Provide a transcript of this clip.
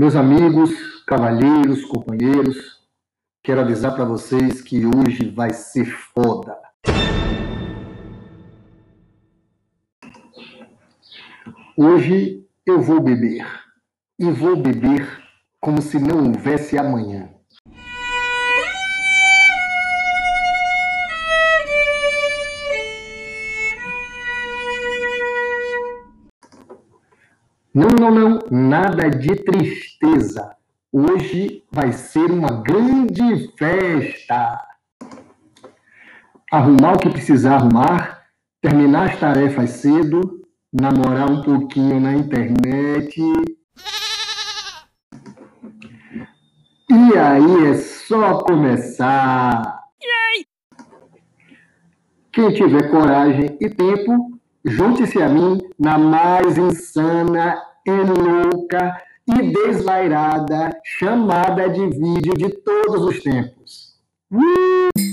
Meus amigos, cavalheiros, companheiros, quero avisar para vocês que hoje vai ser foda. Hoje eu vou beber. E vou beber como se não houvesse amanhã. Não, não, não, nada de tristeza. Hoje vai ser uma grande festa. Arrumar o que precisar arrumar, terminar as tarefas cedo, namorar um pouquinho na internet. E aí é só começar. Quem tiver coragem e tempo, Junte-se a mim na mais insana e louca e desvairada chamada de vídeo de todos os tempos. Uh!